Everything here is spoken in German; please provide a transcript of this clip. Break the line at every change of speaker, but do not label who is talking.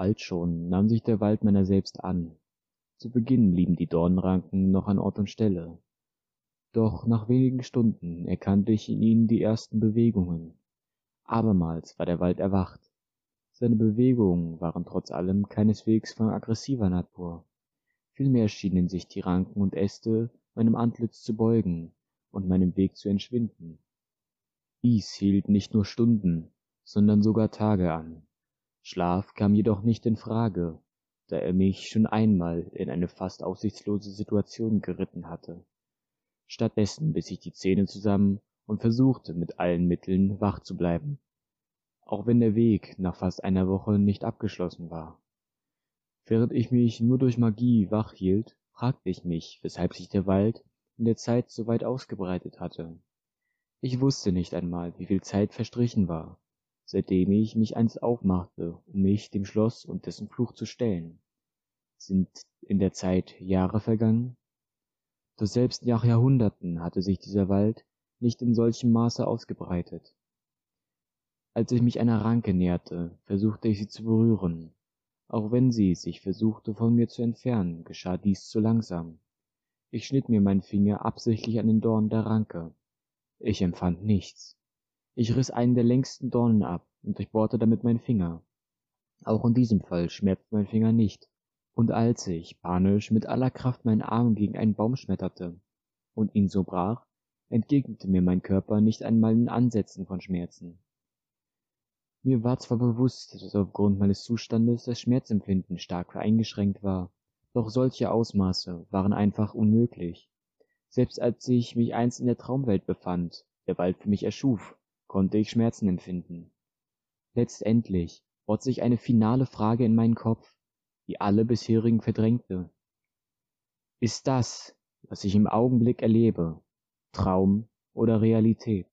Bald schon nahm sich der Wald meiner selbst an. Zu Beginn blieben die Dornenranken noch an Ort und Stelle. Doch nach wenigen Stunden erkannte ich in ihnen die ersten Bewegungen. Abermals war der Wald erwacht. Seine Bewegungen waren trotz allem keineswegs von aggressiver Natur. Vielmehr schienen sich die Ranken und Äste meinem Antlitz zu beugen und meinem Weg zu entschwinden. Dies hielt nicht nur Stunden, sondern sogar Tage an. Schlaf kam jedoch nicht in Frage, da er mich schon einmal in eine fast aussichtslose Situation geritten hatte. Stattdessen biss ich die Zähne zusammen und versuchte mit allen Mitteln wach zu bleiben, auch wenn der Weg nach fast einer Woche nicht abgeschlossen war. Während ich mich nur durch Magie wach hielt, fragte ich mich, weshalb sich der Wald in der Zeit so weit ausgebreitet hatte. Ich wusste nicht einmal, wie viel Zeit verstrichen war, seitdem ich mich einst aufmachte, um mich dem Schloss und dessen Fluch zu stellen. Sind in der Zeit Jahre vergangen? Doch selbst nach Jahrhunderten hatte sich dieser Wald nicht in solchem Maße ausgebreitet. Als ich mich einer Ranke näherte, versuchte ich sie zu berühren. Auch wenn sie sich versuchte von mir zu entfernen, geschah dies zu langsam. Ich schnitt mir meinen Finger absichtlich an den Dorn der Ranke. Ich empfand nichts. Ich riss einen der längsten Dornen ab und durchbohrte damit meinen Finger. Auch in diesem Fall schmerzte mein Finger nicht und als ich panisch mit aller Kraft meinen Arm gegen einen Baum schmetterte und ihn so brach, entgegnete mir mein Körper nicht einmal in Ansätzen von Schmerzen. Mir war zwar bewusst, dass aufgrund meines Zustandes das Schmerzempfinden stark eingeschränkt war, doch solche Ausmaße waren einfach unmöglich. Selbst als ich mich einst in der Traumwelt befand, der bald für mich erschuf, konnte ich Schmerzen empfinden. Letztendlich bohrt sich eine finale Frage in meinen Kopf, die alle bisherigen verdrängte. Ist das, was ich im Augenblick erlebe, Traum oder Realität?